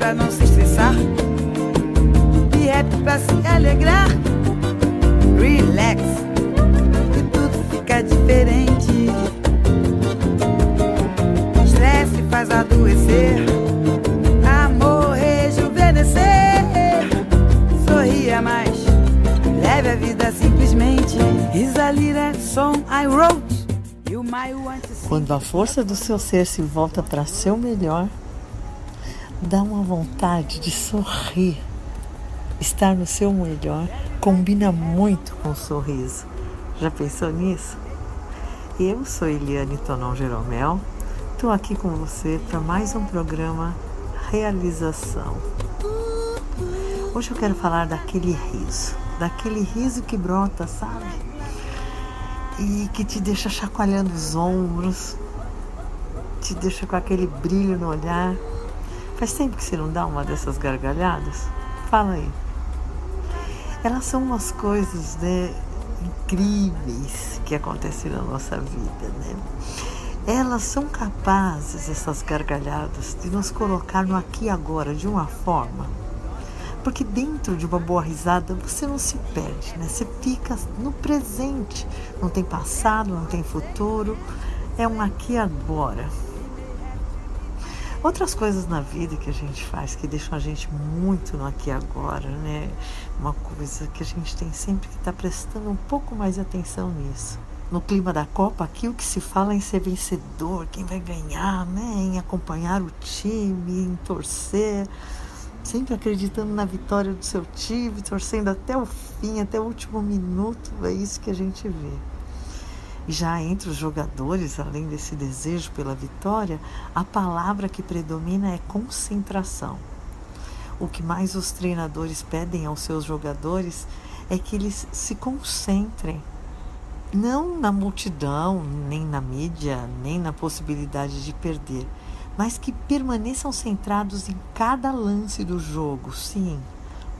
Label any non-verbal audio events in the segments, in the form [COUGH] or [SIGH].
pra não se estressar. E rap pra se alegrar. Relax, e tudo fica diferente. Estresse faz adoecer. Amor rejuvenescer. Sorria mais, leve a vida simplesmente. Is a little song I wrote. Quando a força do seu ser se volta para seu melhor, dá uma vontade de sorrir. Estar no seu melhor combina muito com o sorriso. Já pensou nisso? Eu sou Eliane Tonon Jeromel, estou aqui com você para mais um programa Realização. Hoje eu quero falar daquele riso, daquele riso que brota, sabe? E que te deixa chacoalhando os ombros, te deixa com aquele brilho no olhar. Faz tempo que você não dá uma dessas gargalhadas? Fala aí. Elas são umas coisas né, incríveis que acontecem na nossa vida, né? Elas são capazes, essas gargalhadas, de nos colocar no aqui e agora de uma forma. Porque dentro de uma boa risada você não se perde, né? Você fica no presente. Não tem passado, não tem futuro. É um aqui e agora. Outras coisas na vida que a gente faz que deixam a gente muito no aqui e agora, né? Uma coisa que a gente tem sempre que estar tá prestando um pouco mais atenção nisso. No clima da Copa, aqui o que se fala é em ser vencedor, quem vai ganhar, né? Em acompanhar o time, em torcer, sempre acreditando na vitória do seu time, torcendo até o fim, até o último minuto. É isso que a gente vê. Já entre os jogadores, além desse desejo pela vitória, a palavra que predomina é concentração. O que mais os treinadores pedem aos seus jogadores é que eles se concentrem, não na multidão, nem na mídia, nem na possibilidade de perder, mas que permaneçam centrados em cada lance do jogo, sim,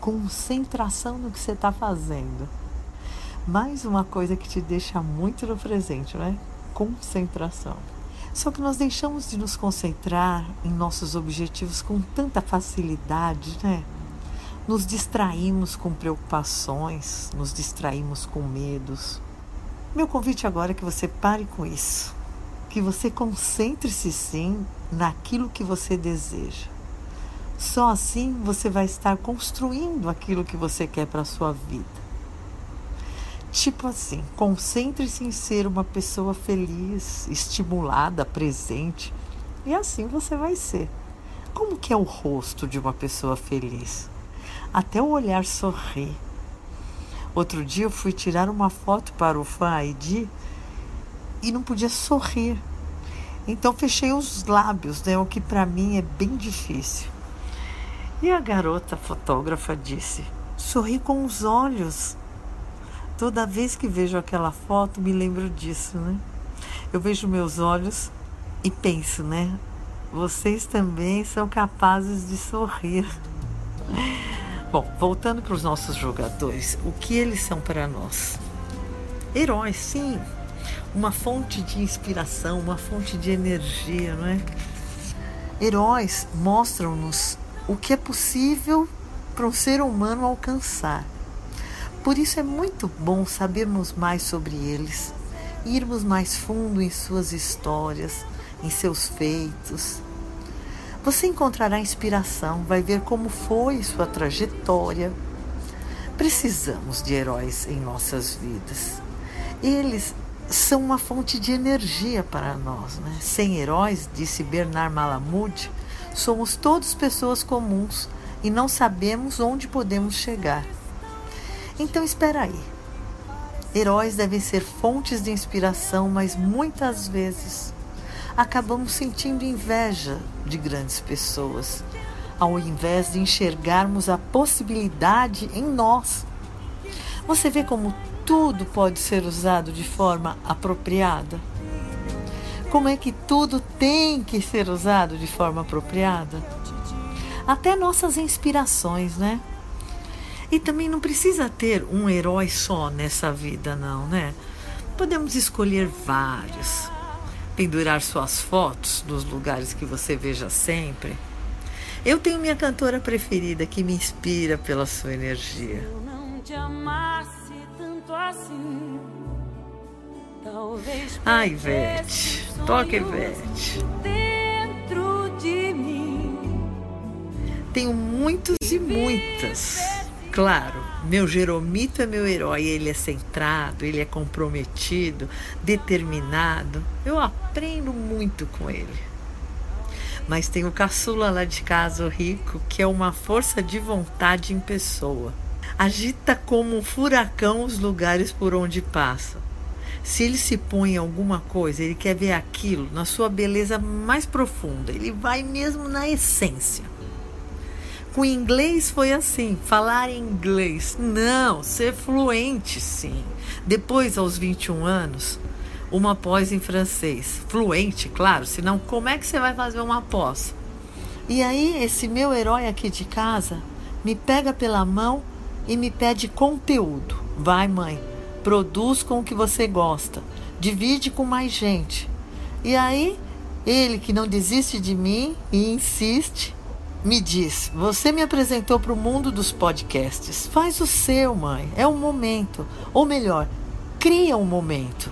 concentração no que você está fazendo. Mais uma coisa que te deixa muito no presente, né? Concentração. Só que nós deixamos de nos concentrar em nossos objetivos com tanta facilidade, né? Nos distraímos com preocupações, nos distraímos com medos. Meu convite agora é que você pare com isso, que você concentre-se sim naquilo que você deseja. Só assim você vai estar construindo aquilo que você quer para a sua vida. Tipo assim, concentre-se em ser uma pessoa feliz, estimulada, presente. E assim você vai ser. Como que é o rosto de uma pessoa feliz? Até o olhar sorri. Outro dia eu fui tirar uma foto para o Fan ID e não podia sorrir. Então fechei os lábios, né? O que para mim é bem difícil. E a garota fotógrafa disse: sorri com os olhos. Toda vez que vejo aquela foto, me lembro disso, né? Eu vejo meus olhos e penso, né? Vocês também são capazes de sorrir. [LAUGHS] Bom, voltando para os nossos jogadores, o que eles são para nós? Heróis, sim. Uma fonte de inspiração, uma fonte de energia, não é? Heróis mostram-nos o que é possível para um ser humano alcançar. Por isso é muito bom sabermos mais sobre eles, irmos mais fundo em suas histórias, em seus feitos. Você encontrará inspiração, vai ver como foi sua trajetória. Precisamos de heróis em nossas vidas. Eles são uma fonte de energia para nós. Né? Sem heróis, disse Bernard Malamud, somos todos pessoas comuns e não sabemos onde podemos chegar. Então espera aí. Heróis devem ser fontes de inspiração, mas muitas vezes acabamos sentindo inveja de grandes pessoas, ao invés de enxergarmos a possibilidade em nós. Você vê como tudo pode ser usado de forma apropriada? Como é que tudo tem que ser usado de forma apropriada? Até nossas inspirações, né? E também não precisa ter um herói só nessa vida, não, né? Podemos escolher vários. Pendurar suas fotos nos lugares que você veja sempre. Eu tenho minha cantora preferida que me inspira pela sua energia. Eu não te amasse tanto assim. Talvez Ai, Ivete. Toca, Ivete. Dentro de mim. Tenho muitos e muitas. Claro, meu Jeromito é meu herói. Ele é centrado, ele é comprometido, determinado. Eu aprendo muito com ele. Mas tem o caçula lá de casa, o rico, que é uma força de vontade em pessoa. Agita como um furacão os lugares por onde passa. Se ele se põe em alguma coisa, ele quer ver aquilo na sua beleza mais profunda. Ele vai mesmo na essência. Com inglês foi assim, falar inglês. Não, ser fluente, sim. Depois, aos 21 anos, uma pós em francês. Fluente, claro, senão como é que você vai fazer uma pós? E aí, esse meu herói aqui de casa me pega pela mão e me pede conteúdo. Vai, mãe, produz com o que você gosta, divide com mais gente. E aí, ele que não desiste de mim e insiste, me diz: Você me apresentou para o mundo dos podcasts. Faz o seu, mãe. É um momento. Ou melhor, cria um momento.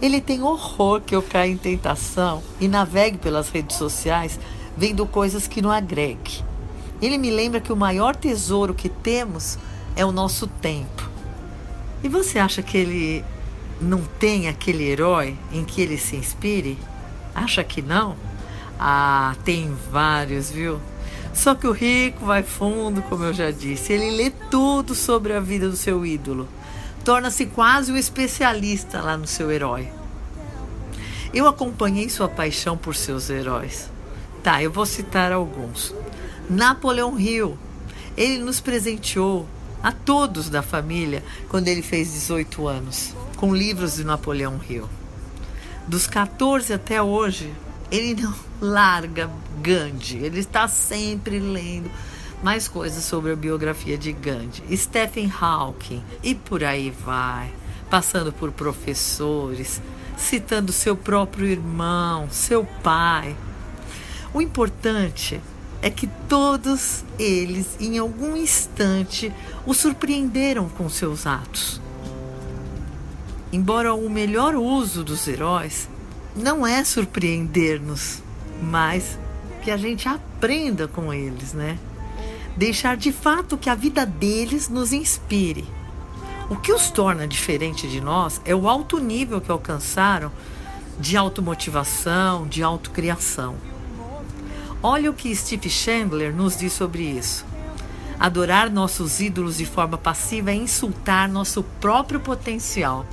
Ele tem horror que eu caia em tentação e navegue pelas redes sociais vendo coisas que não agregue. Ele me lembra que o maior tesouro que temos é o nosso tempo. E você acha que ele não tem aquele herói em que ele se inspire? Acha que não? Ah, tem vários, viu? Só que o rico vai fundo, como eu já disse. Ele lê tudo sobre a vida do seu ídolo. Torna-se quase um especialista lá no seu herói. Eu acompanhei sua paixão por seus heróis. Tá, eu vou citar alguns. Napoleão Hill. Ele nos presenteou a todos da família quando ele fez 18 anos, com livros de Napoleão Hill. Dos 14 até hoje, ele não larga Gandhi. Ele está sempre lendo mais coisas sobre a biografia de Gandhi. Stephen Hawking e por aí vai, passando por professores, citando seu próprio irmão, seu pai. O importante é que todos eles, em algum instante, o surpreenderam com seus atos. Embora o melhor uso dos heróis não é surpreender-nos, mas que a gente aprenda com eles, né? Deixar de fato que a vida deles nos inspire. O que os torna diferente de nós é o alto nível que alcançaram de automotivação, de autocriação. Olha o que Steve Chandler nos diz sobre isso. Adorar nossos ídolos de forma passiva é insultar nosso próprio potencial.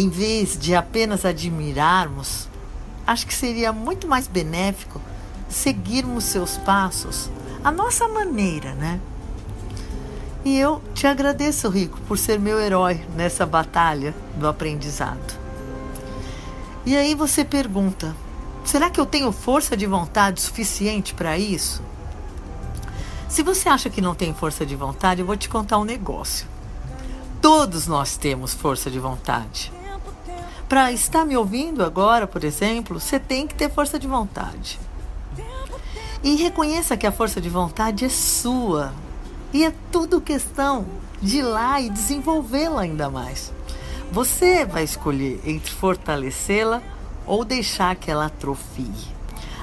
Em vez de apenas admirarmos, acho que seria muito mais benéfico seguirmos seus passos à nossa maneira, né? E eu te agradeço, Rico, por ser meu herói nessa batalha do aprendizado. E aí você pergunta: será que eu tenho força de vontade suficiente para isso? Se você acha que não tem força de vontade, eu vou te contar um negócio. Todos nós temos força de vontade. Para estar me ouvindo agora, por exemplo, você tem que ter força de vontade. E reconheça que a força de vontade é sua. E é tudo questão de ir lá e desenvolvê-la ainda mais. Você vai escolher entre fortalecê-la ou deixar que ela atrofie.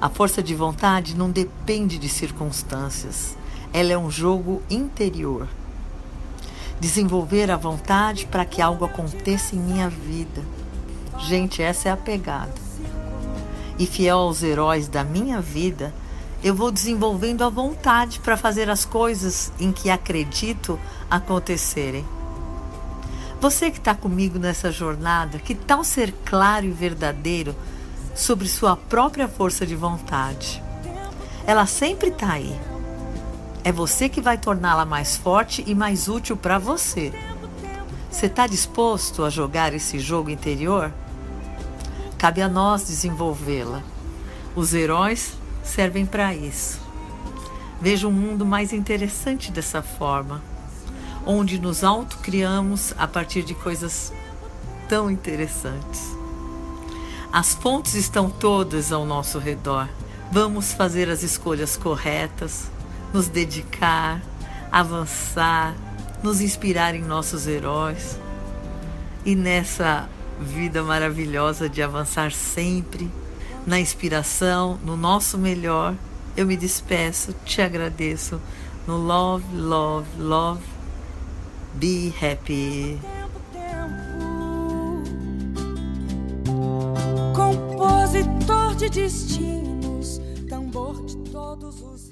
A força de vontade não depende de circunstâncias. Ela é um jogo interior. Desenvolver a vontade para que algo aconteça em minha vida. Gente, essa é a pegada. E fiel aos heróis da minha vida, eu vou desenvolvendo a vontade para fazer as coisas em que acredito acontecerem. Você que está comigo nessa jornada, que tal ser claro e verdadeiro sobre sua própria força de vontade? Ela sempre está aí. É você que vai torná-la mais forte e mais útil para você. Você está disposto a jogar esse jogo interior? Cabe a nós desenvolvê-la. Os heróis servem para isso. Vejo um mundo mais interessante dessa forma, onde nos autocriamos a partir de coisas tão interessantes. As fontes estão todas ao nosso redor. Vamos fazer as escolhas corretas, nos dedicar, avançar, nos inspirar em nossos heróis. E nessa vida maravilhosa de avançar sempre, na inspiração, no nosso melhor, eu me despeço, te agradeço no Love, Love, Love. Be happy. Compositor de destinos, tambor de todos os